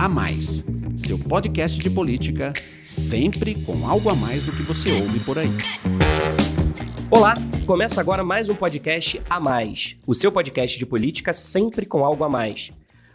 A Mais, seu podcast de política, sempre com algo a mais do que você ouve por aí. Olá, começa agora mais um podcast A Mais, o seu podcast de política sempre com algo a mais.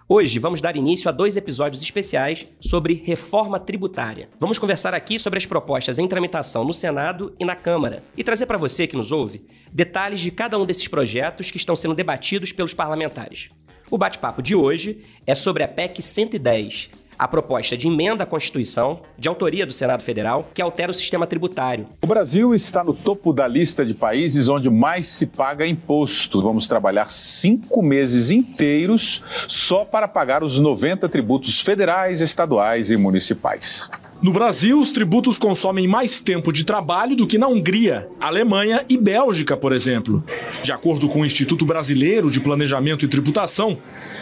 Hoje vamos dar início a dois episódios especiais sobre reforma tributária. Vamos conversar aqui sobre as propostas em tramitação no Senado e na Câmara e trazer para você que nos ouve detalhes de cada um desses projetos que estão sendo debatidos pelos parlamentares. O bate-papo de hoje é sobre a PEC 110, a proposta de emenda à Constituição, de autoria do Senado Federal, que altera o sistema tributário. O Brasil está no topo da lista de países onde mais se paga imposto. Vamos trabalhar cinco meses inteiros só para pagar os 90 tributos federais, estaduais e municipais. No Brasil, os tributos consomem mais tempo de trabalho do que na Hungria, Alemanha e Bélgica, por exemplo. De acordo com o Instituto Brasileiro de Planejamento e Tributação,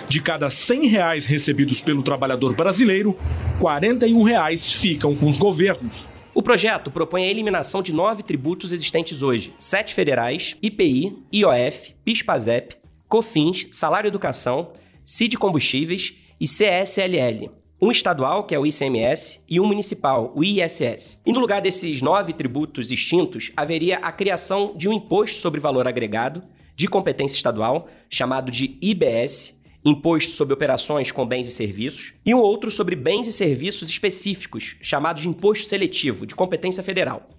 de cada 100 reais recebidos pelo trabalhador brasileiro, 41 reais ficam com os governos. O projeto propõe a eliminação de nove tributos existentes hoje: sete federais, IPI, IOF, PIS/PASEP, COFINS, Salário Educação, CID Combustíveis e CSLL. Um estadual, que é o ICMS, e um municipal, o ISS. E no lugar desses nove tributos extintos, haveria a criação de um imposto sobre valor agregado de competência estadual, chamado de IBS, Imposto sobre Operações com Bens e Serviços, e um outro sobre bens e serviços específicos, chamado de Imposto Seletivo, de competência federal.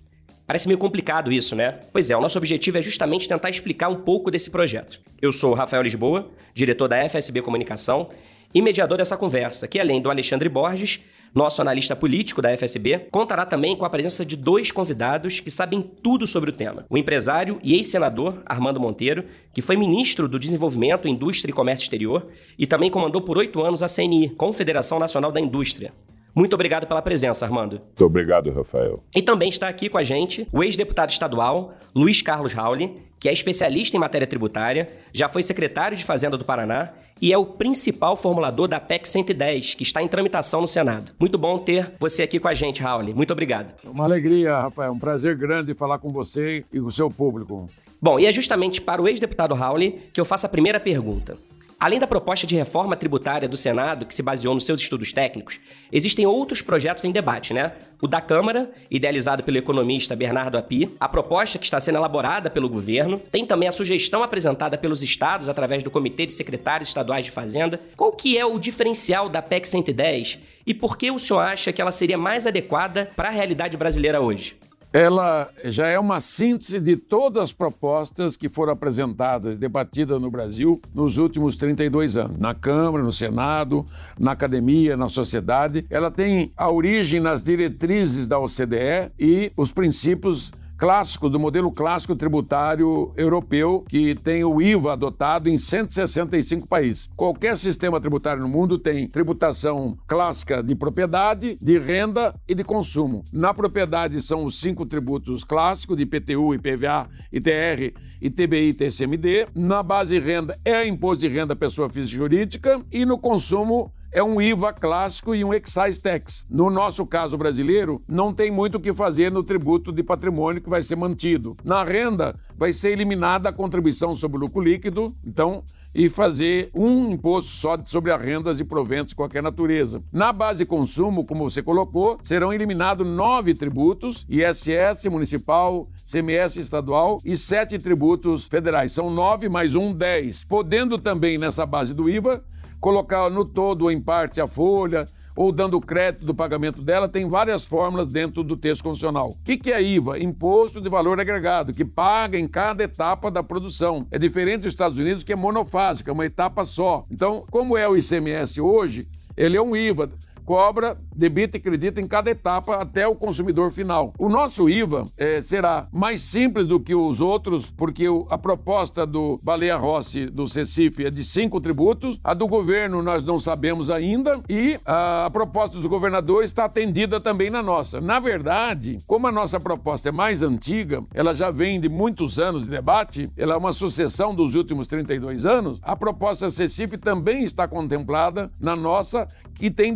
Parece meio complicado isso, né? Pois é, o nosso objetivo é justamente tentar explicar um pouco desse projeto. Eu sou o Rafael Lisboa, diretor da FSB Comunicação e mediador dessa conversa, que além do Alexandre Borges, nosso analista político da FSB, contará também com a presença de dois convidados que sabem tudo sobre o tema. O empresário e ex-senador Armando Monteiro, que foi ministro do Desenvolvimento, Indústria e Comércio Exterior e também comandou por oito anos a CNI, Confederação Nacional da Indústria. Muito obrigado pela presença, Armando. Muito obrigado, Rafael. E também está aqui com a gente o ex-deputado estadual Luiz Carlos Rauli, que é especialista em matéria tributária, já foi secretário de Fazenda do Paraná e é o principal formulador da PEC 110, que está em tramitação no Senado. Muito bom ter você aqui com a gente, Raul. Muito obrigado. Uma alegria, Rafael. Um prazer grande falar com você e com o seu público. Bom, e é justamente para o ex-deputado Raul que eu faço a primeira pergunta. Além da proposta de reforma tributária do Senado, que se baseou nos seus estudos técnicos, existem outros projetos em debate, né? O da Câmara, idealizado pelo economista Bernardo Api, a proposta que está sendo elaborada pelo governo, tem também a sugestão apresentada pelos estados através do Comitê de Secretários Estaduais de Fazenda. Qual que é o diferencial da PEC 110 e por que o senhor acha que ela seria mais adequada para a realidade brasileira hoje? Ela já é uma síntese de todas as propostas que foram apresentadas, debatidas no Brasil nos últimos 32 anos, na Câmara, no Senado, na academia, na sociedade. Ela tem a origem nas diretrizes da OCDE e os princípios clássico, do modelo clássico tributário europeu, que tem o IVA adotado em 165 países. Qualquer sistema tributário no mundo tem tributação clássica de propriedade, de renda e de consumo. Na propriedade são os cinco tributos clássicos de IPTU, IPVA, ITR, ITBI e TCMD. Na base renda é imposto de renda pessoa física e jurídica e no consumo é um IVA clássico e um excise tax. No nosso caso brasileiro, não tem muito o que fazer no tributo de patrimônio que vai ser mantido. Na renda, vai ser eliminada a contribuição sobre o lucro líquido, então, e fazer um imposto só sobre as rendas e proventos de qualquer natureza. Na base consumo, como você colocou, serão eliminados nove tributos, ISS municipal, CMS estadual e sete tributos federais. São nove mais um, dez. Podendo também, nessa base do IVA, colocar no todo ou em parte a folha, ou dando crédito do pagamento dela, tem várias fórmulas dentro do texto constitucional. O que, é IVA? Imposto de valor agregado, que paga em cada etapa da produção. É diferente dos Estados Unidos, que é monofásico, é uma etapa só. Então, como é o ICMS hoje, ele é um IVA cobra, debita e acredita em cada etapa até o consumidor final. O nosso IVA é, será mais simples do que os outros, porque a proposta do Baleia Rossi do Recife é de cinco tributos, a do governo nós não sabemos ainda e a, a proposta dos governadores está atendida também na nossa. Na verdade, como a nossa proposta é mais antiga, ela já vem de muitos anos de debate, ela é uma sucessão dos últimos 32 anos, a proposta Recife também está contemplada na nossa, que tem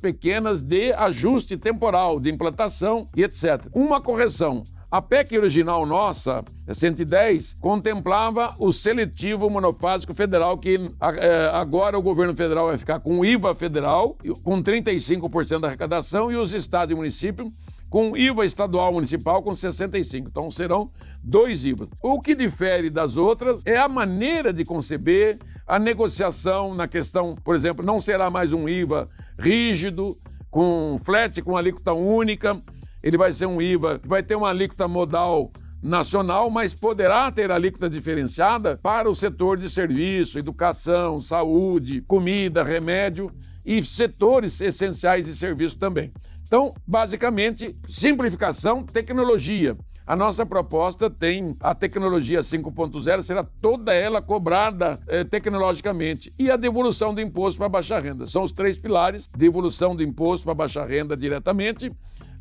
pequenas de ajuste temporal, de implantação e etc. Uma correção. A PEC original nossa, 110, contemplava o seletivo monofásico federal, que é, agora o governo federal vai ficar com IVA federal, com 35% da arrecadação, e os estados e municípios com IVA estadual municipal com 65. Então serão dois IVAs. O que difere das outras é a maneira de conceber a negociação na questão, por exemplo, não será mais um IVA rígido, com flat, com alíquota única. Ele vai ser um IVA que vai ter uma alíquota modal nacional, mas poderá ter alíquota diferenciada para o setor de serviço, educação, saúde, comida, remédio e setores essenciais de serviço também. Então, basicamente, simplificação, tecnologia. A nossa proposta tem a tecnologia 5.0, será toda ela cobrada eh, tecnologicamente. E a devolução do imposto para baixa renda. São os três pilares: devolução do imposto para baixa renda diretamente,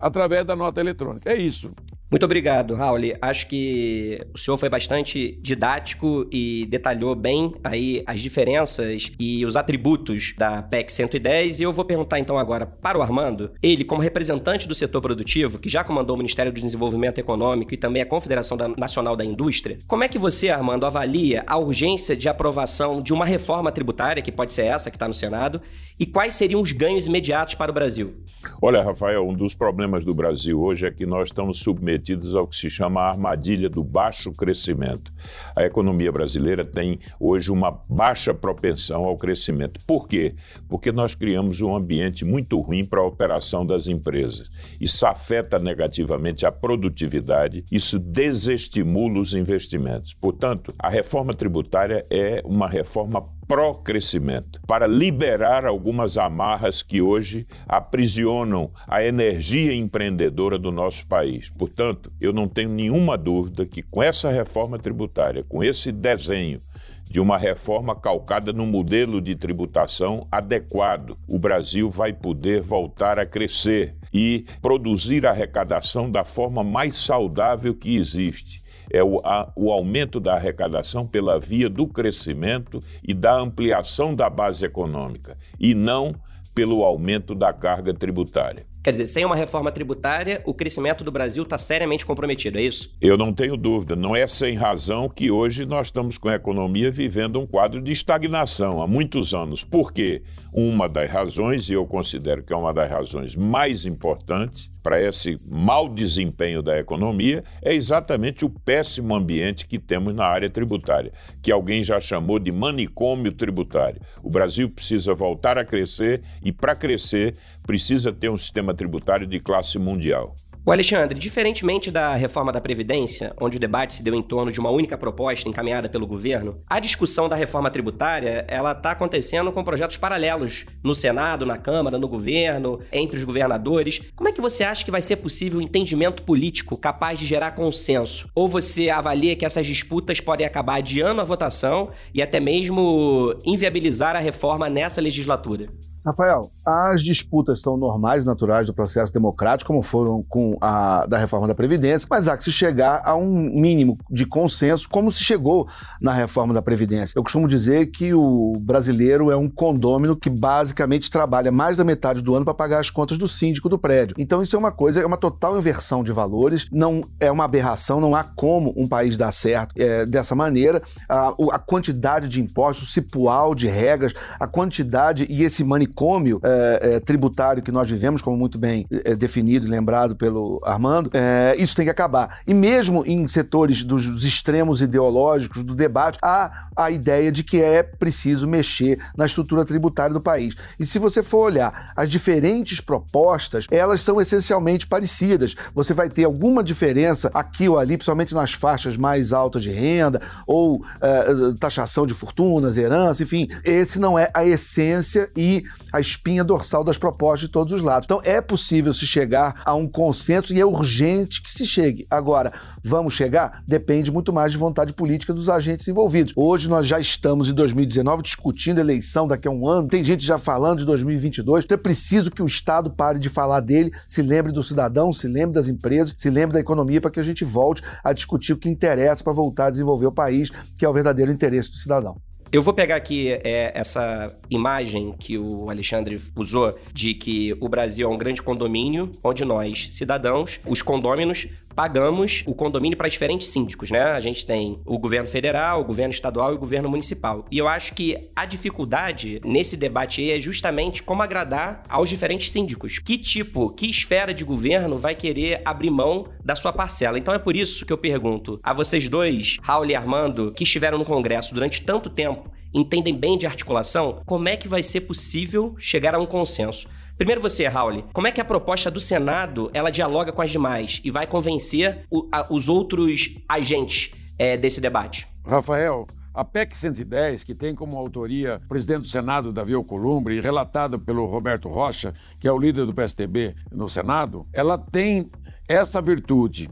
através da nota eletrônica. É isso. Muito obrigado, Raul. Acho que o senhor foi bastante didático e detalhou bem aí as diferenças e os atributos da PEC 110. E eu vou perguntar então agora para o Armando, ele como representante do setor produtivo, que já comandou o Ministério do Desenvolvimento Econômico e também a Confederação Nacional da Indústria, como é que você, Armando, avalia a urgência de aprovação de uma reforma tributária, que pode ser essa que está no Senado, e quais seriam os ganhos imediatos para o Brasil? Olha, Rafael, um dos problemas do Brasil hoje é que nós estamos submetidos submetidos ao que se chama a armadilha do baixo crescimento. A economia brasileira tem hoje uma baixa propensão ao crescimento. Por quê? Porque nós criamos um ambiente muito ruim para a operação das empresas. Isso afeta negativamente a produtividade, isso desestimula os investimentos. Portanto, a reforma tributária é uma reforma pró-crescimento, para liberar algumas amarras que hoje aprisionam a energia empreendedora do nosso país. Portanto, eu não tenho nenhuma dúvida que com essa reforma tributária, com esse desenho de uma reforma calcada no modelo de tributação adequado, o Brasil vai poder voltar a crescer e produzir arrecadação da forma mais saudável que existe é o, a, o aumento da arrecadação pela via do crescimento e da ampliação da base econômica, e não pelo aumento da carga tributária. Quer dizer, sem uma reforma tributária, o crescimento do Brasil está seriamente comprometido, é isso? Eu não tenho dúvida. Não é sem razão que hoje nós estamos com a economia vivendo um quadro de estagnação há muitos anos. Por quê? Uma das razões, e eu considero que é uma das razões mais importantes para esse mau desempenho da economia, é exatamente o péssimo ambiente que temos na área tributária, que alguém já chamou de manicômio tributário. O Brasil precisa voltar a crescer e, para crescer, precisa ter um sistema tributário de classe mundial. O Alexandre, diferentemente da reforma da Previdência, onde o debate se deu em torno de uma única proposta encaminhada pelo governo, a discussão da reforma tributária ela está acontecendo com projetos paralelos no Senado, na Câmara, no governo, entre os governadores. Como é que você acha que vai ser possível um entendimento político capaz de gerar consenso? Ou você avalia que essas disputas podem acabar adiando a votação e até mesmo inviabilizar a reforma nessa legislatura? Rafael, as disputas são normais, naturais do processo democrático, como foram com a da reforma da Previdência, mas há que se chegar a um mínimo de consenso, como se chegou na reforma da Previdência. Eu costumo dizer que o brasileiro é um condômino que basicamente trabalha mais da metade do ano para pagar as contas do síndico do prédio. Então isso é uma coisa, é uma total inversão de valores, não é uma aberração, não há como um país dar certo é, dessa maneira. A, a quantidade de impostos, o cipual de regras, a quantidade e esse manicômio manicômio é, é, tributário que nós vivemos, como muito bem é, definido e lembrado pelo Armando, é, isso tem que acabar. E mesmo em setores dos, dos, extremos ideológicos do debate, há a ideia de que é preciso mexer na estrutura tributária do país. E se você for olhar as diferentes propostas, elas são essencialmente parecidas. Você vai ter alguma diferença aqui ou ali, principalmente nas faixas mais altas de renda, ou é, taxação de fortunas, herança, enfim. Esse não é a essência e a espinha dorsal das propostas de todos os lados. Então é possível se chegar a um consenso e é urgente que se chegue. Agora, vamos chegar? Depende muito mais de vontade política dos agentes envolvidos. Hoje nós já estamos em 2019 discutindo eleição daqui a um ano, tem gente já falando de 2022, então é preciso que o Estado pare de falar dele, se lembre do cidadão, se lembre das empresas, se lembre da economia para que a gente volte a discutir o que interessa para voltar a desenvolver o país, que é o verdadeiro interesse do cidadão. Eu vou pegar aqui é, essa imagem que o Alexandre usou de que o Brasil é um grande condomínio onde nós, cidadãos, os condôminos, pagamos o condomínio para diferentes síndicos, né? A gente tem o governo federal, o governo estadual e o governo municipal. E eu acho que a dificuldade nesse debate aí é justamente como agradar aos diferentes síndicos. Que tipo, que esfera de governo vai querer abrir mão da sua parcela? Então é por isso que eu pergunto a vocês dois, Raul e Armando, que estiveram no Congresso durante tanto tempo, entendem bem de articulação, como é que vai ser possível chegar a um consenso? Primeiro você, Raul, como é que a proposta do Senado ela dialoga com as demais e vai convencer o, a, os outros agentes é, desse debate? Rafael, a PEC 110, que tem como autoria o presidente do Senado, Davi Alcolumbre, e relatada pelo Roberto Rocha, que é o líder do PSTB no Senado, ela tem essa virtude.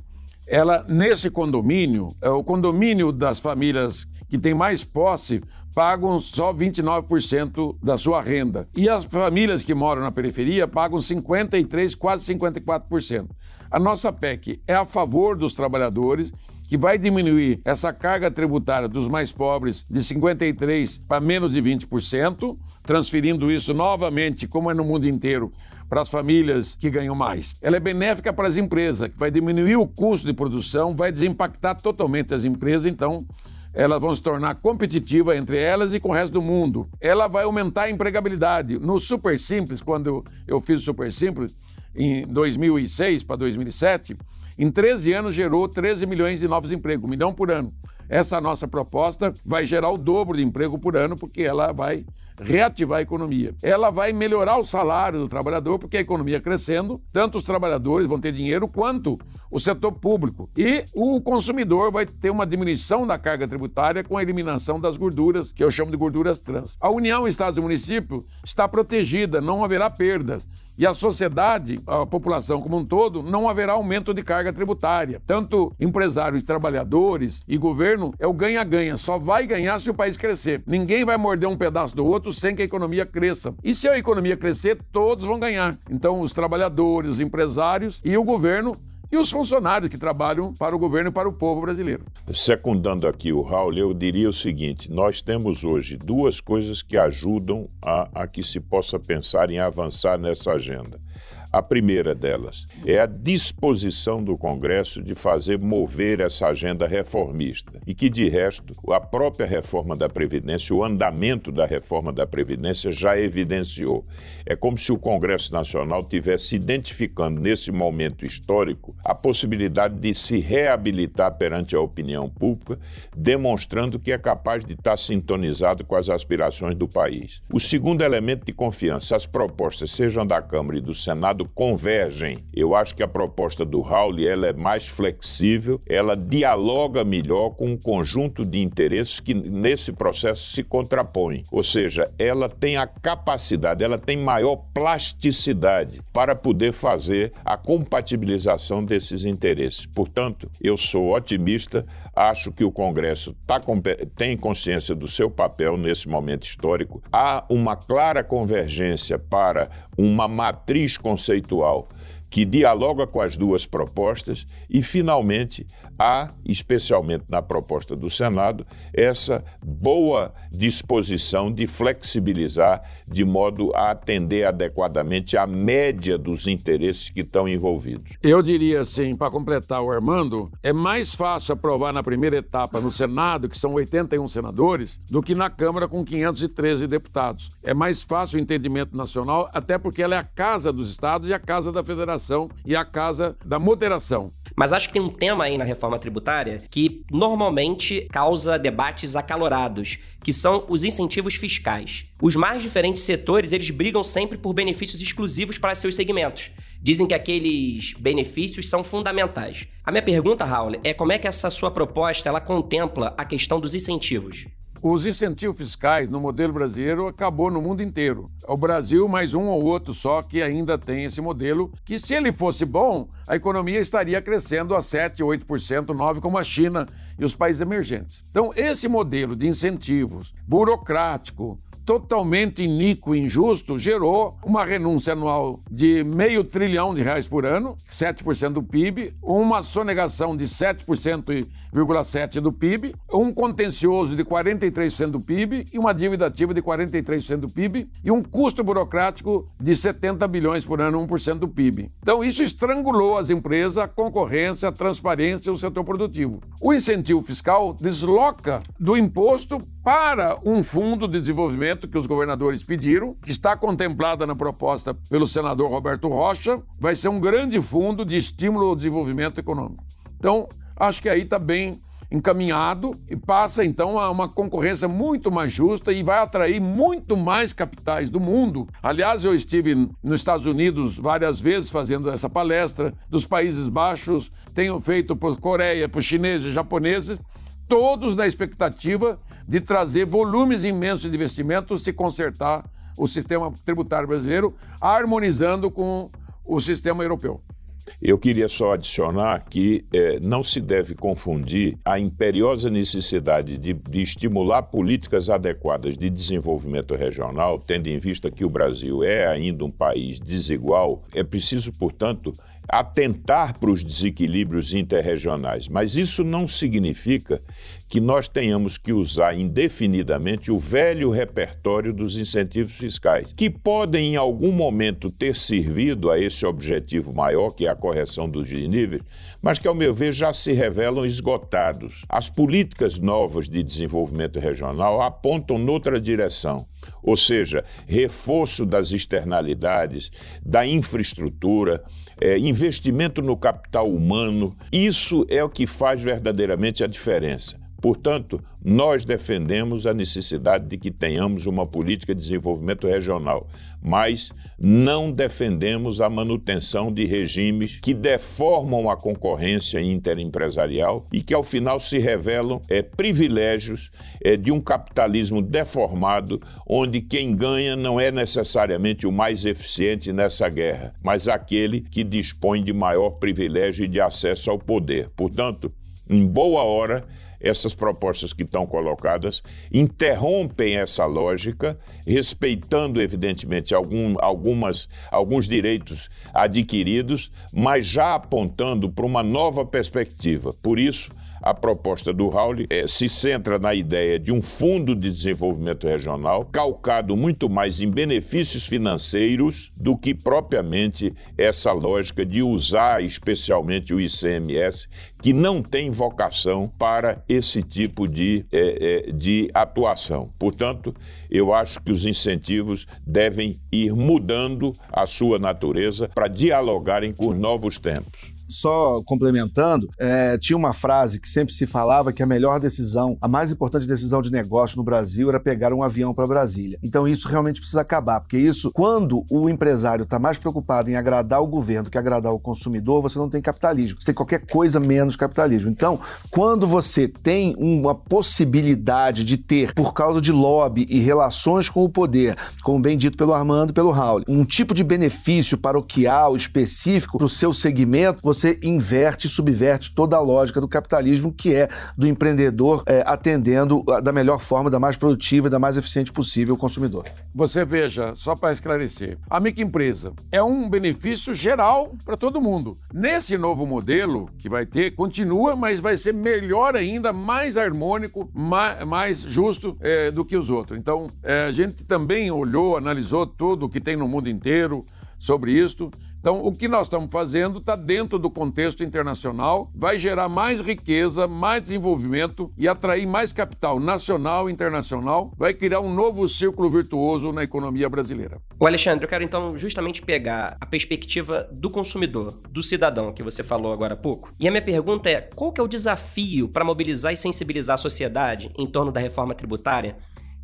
Ela, nesse condomínio, é o condomínio das famílias que tem mais posse pagam só 29% da sua renda. E as famílias que moram na periferia pagam 53%, quase 54%. A nossa PEC é a favor dos trabalhadores que vai diminuir essa carga tributária dos mais pobres de 53% para menos de 20%, transferindo isso novamente, como é no mundo inteiro, para as famílias que ganham mais. Ela é benéfica para as empresas, que vai diminuir o custo de produção, vai desimpactar totalmente as empresas, então elas vão se tornar competitivas entre elas e com o resto do mundo. Ela vai aumentar a empregabilidade. No Super Simples, quando eu fiz o Super Simples, em 2006 para 2007, em 13 anos gerou 13 milhões de novos empregos, um milhão por ano. Essa nossa proposta vai gerar o dobro de emprego por ano, porque ela vai reativar a economia. Ela vai melhorar o salário do trabalhador, porque a economia crescendo, tanto os trabalhadores vão ter dinheiro quanto o setor público. E o consumidor vai ter uma diminuição da carga tributária com a eliminação das gorduras, que eu chamo de gorduras trans. A União, Estados e Município está protegida, não haverá perdas. E a sociedade, a população como um todo, não haverá aumento de carga tributária. Tanto empresários, trabalhadores e governo é o ganha-ganha. Só vai ganhar se o país crescer. Ninguém vai morder um pedaço do outro sem que a economia cresça. E se a economia crescer, todos vão ganhar. Então, os trabalhadores, os empresários e o governo e os funcionários que trabalham para o governo e para o povo brasileiro. Secundando aqui o Raul, eu diria o seguinte: nós temos hoje duas coisas que ajudam a, a que se possa pensar em avançar nessa agenda. A primeira delas é a disposição do Congresso de fazer mover essa agenda reformista e que, de resto, a própria reforma da Previdência, o andamento da reforma da Previdência já evidenciou. É como se o Congresso Nacional tivesse identificando nesse momento histórico a possibilidade de se reabilitar perante a opinião pública, demonstrando que é capaz de estar sintonizado com as aspirações do país. O segundo elemento de confiança, as propostas, sejam da Câmara e do Senado, convergem. Eu acho que a proposta do Raul ela é mais flexível, ela dialoga melhor com um conjunto de interesses que nesse processo se contrapõem. Ou seja, ela tem a capacidade, ela tem maior plasticidade para poder fazer a compatibilização desses interesses. Portanto, eu sou otimista, acho que o Congresso tá, tem consciência do seu papel nesse momento histórico. Há uma clara convergência para uma matriz conceitual que dialoga com as duas propostas e, finalmente, há, especialmente na proposta do Senado, essa boa disposição de flexibilizar de modo a atender adequadamente a média dos interesses que estão envolvidos. Eu diria assim, para completar o Armando, é mais fácil aprovar na primeira etapa no Senado, que são 81 senadores, do que na Câmara com 513 deputados. É mais fácil o entendimento nacional, até porque ela é a casa dos estados e a casa da federação e a casa da moderação. Mas acho que tem um tema aí na reforma tributária que normalmente causa debates acalorados, que são os incentivos fiscais. Os mais diferentes setores, eles brigam sempre por benefícios exclusivos para seus segmentos. Dizem que aqueles benefícios são fundamentais. A minha pergunta, Raul, é como é que essa sua proposta ela contempla a questão dos incentivos? Os incentivos fiscais no modelo brasileiro acabou no mundo inteiro. O Brasil, mais um ou outro só, que ainda tem esse modelo, que se ele fosse bom, a economia estaria crescendo a 7, 8%, 9%, como a China e os países emergentes. Então, esse modelo de incentivos burocrático, totalmente iníquo e injusto gerou uma renúncia anual de meio trilhão de reais por ano, 7% do PIB, uma sonegação de 7,7% do PIB, um contencioso de 43% do PIB e uma dívida ativa de 43% do PIB e um custo burocrático de 70 bilhões por ano, 1% do PIB. Então isso estrangulou as empresas, a concorrência, a transparência e o setor produtivo. O incentivo fiscal desloca do imposto para um fundo de desenvolvimento que os governadores pediram, que está contemplada na proposta pelo senador Roberto Rocha, vai ser um grande fundo de estímulo ao desenvolvimento econômico. Então, acho que aí está bem encaminhado e passa então a uma concorrência muito mais justa e vai atrair muito mais capitais do mundo. Aliás, eu estive nos Estados Unidos várias vezes fazendo essa palestra, dos Países Baixos, tenho feito por Coreia, por chineses, japoneses, todos na expectativa de trazer volumes imensos de investimentos se consertar o sistema tributário brasileiro, harmonizando com o sistema europeu. Eu queria só adicionar que eh, não se deve confundir a imperiosa necessidade de, de, estimular políticas adequadas de desenvolvimento regional, tendo em vista que o Brasil é ainda um país desigual. É preciso, portanto, atentar para os desequilíbrios interregionais, mas isso não significa que nós tenhamos que usar indefinidamente o velho repertório dos incentivos fiscais, que podem em algum momento ter servido a esse objetivo maior, que é a correção dos níveis, mas que, ao meu ver, já se revelam esgotados. As políticas novas de desenvolvimento regional apontam noutra direção ou seja, reforço das externalidades, da infraestrutura, é, investimento no capital humano. Isso é o que faz verdadeiramente a diferença. Portanto, nós defendemos a necessidade de que tenhamos uma política de desenvolvimento regional, mas não defendemos a manutenção de regimes que deformam a concorrência interempresarial e que, ao final, se revelam é, privilégios é, de um capitalismo deformado, onde quem ganha não é necessariamente o mais eficiente nessa guerra, mas aquele que dispõe de maior privilégio e de acesso ao poder. Portanto, em boa hora, essas propostas que estão colocadas interrompem essa lógica, respeitando, evidentemente, algum, algumas, alguns direitos adquiridos, mas já apontando para uma nova perspectiva. Por isso, a proposta do Raul é, se centra na ideia de um fundo de desenvolvimento regional calcado muito mais em benefícios financeiros do que propriamente essa lógica de usar especialmente o ICMS, que não tem vocação para esse tipo de, é, é, de atuação. Portanto, eu acho que os incentivos devem ir mudando a sua natureza para dialogarem com os novos tempos só complementando, é, tinha uma frase que sempre se falava que a melhor decisão, a mais importante decisão de negócio no Brasil era pegar um avião para Brasília. Então isso realmente precisa acabar, porque isso, quando o empresário está mais preocupado em agradar o governo que agradar o consumidor, você não tem capitalismo. Você tem qualquer coisa menos capitalismo. Então, quando você tem uma possibilidade de ter, por causa de lobby e relações com o poder, como bem dito pelo Armando e pelo Raul, um tipo de benefício paroquial específico para o seu segmento, você você inverte e subverte toda a lógica do capitalismo, que é do empreendedor é, atendendo da melhor forma, da mais produtiva da mais eficiente possível o consumidor. Você veja, só para esclarecer, a microempresa é um benefício geral para todo mundo. Nesse novo modelo que vai ter, continua, mas vai ser melhor ainda, mais harmônico, mais, mais justo é, do que os outros. Então, é, a gente também olhou, analisou tudo o que tem no mundo inteiro sobre isso então, o que nós estamos fazendo está dentro do contexto internacional, vai gerar mais riqueza, mais desenvolvimento e atrair mais capital nacional e internacional, vai criar um novo círculo virtuoso na economia brasileira. O Alexandre, eu quero então justamente pegar a perspectiva do consumidor, do cidadão que você falou agora há pouco. E a minha pergunta é: qual que é o desafio para mobilizar e sensibilizar a sociedade em torno da reforma tributária?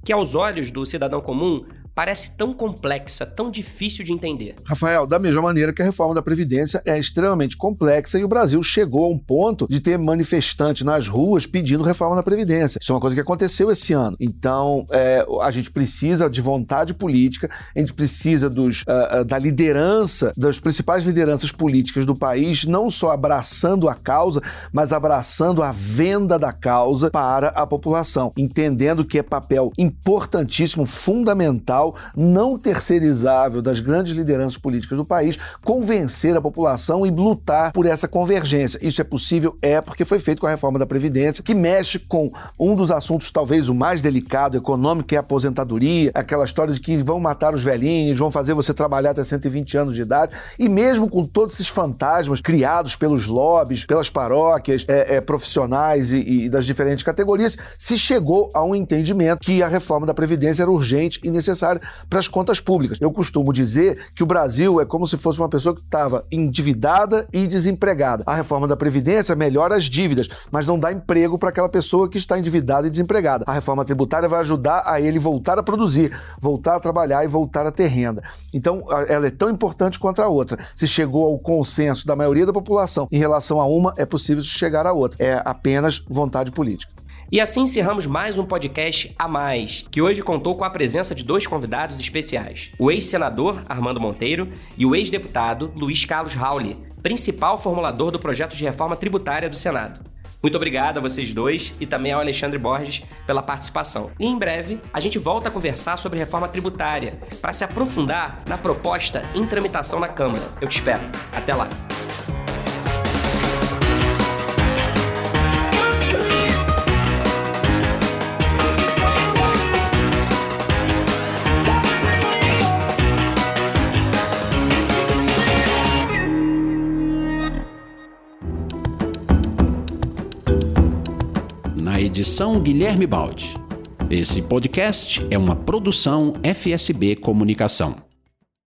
Que aos olhos do cidadão comum parece tão complexa, tão difícil de entender? Rafael, da mesma maneira que a reforma da Previdência é extremamente complexa e o Brasil chegou a um ponto de ter manifestantes nas ruas pedindo reforma da Previdência. Isso é uma coisa que aconteceu esse ano. Então, é, a gente precisa de vontade política, a gente precisa dos, uh, uh, da liderança, das principais lideranças políticas do país, não só abraçando a causa, mas abraçando a venda da causa para a população, entendendo que é papel importantíssimo, fundamental, não terceirizável das grandes lideranças políticas do país convencer a população e lutar por essa convergência. Isso é possível? É, porque foi feito com a reforma da Previdência, que mexe com um dos assuntos talvez o mais delicado, econômico, que é a aposentadoria, aquela história de que vão matar os velhinhos, vão fazer você trabalhar até 120 anos de idade, e mesmo com todos esses fantasmas criados pelos lobbies, pelas paróquias, é, é, profissionais e, e das diferentes categorias, se chegou a um entendimento que a reforma da Previdência era urgente e necessária para as contas públicas. Eu costumo dizer que o Brasil é como se fosse uma pessoa que estava endividada e desempregada. A reforma da Previdência melhora as dívidas, mas não dá emprego para aquela pessoa que está endividada e desempregada. A reforma tributária vai ajudar a ele voltar a produzir, voltar a trabalhar e voltar a ter renda. Então, ela é tão importante quanto a outra. Se chegou ao consenso da maioria da população em relação a uma, é possível chegar a outra. É apenas vontade política. E assim encerramos mais um podcast a mais, que hoje contou com a presença de dois convidados especiais: o ex-senador Armando Monteiro e o ex-deputado Luiz Carlos Rauli, principal formulador do projeto de reforma tributária do Senado. Muito obrigado a vocês dois e também ao Alexandre Borges pela participação. E em breve a gente volta a conversar sobre reforma tributária para se aprofundar na proposta em tramitação na Câmara. Eu te espero. Até lá. Edição Guilherme Baldi. Esse podcast é uma produção FSB Comunicação.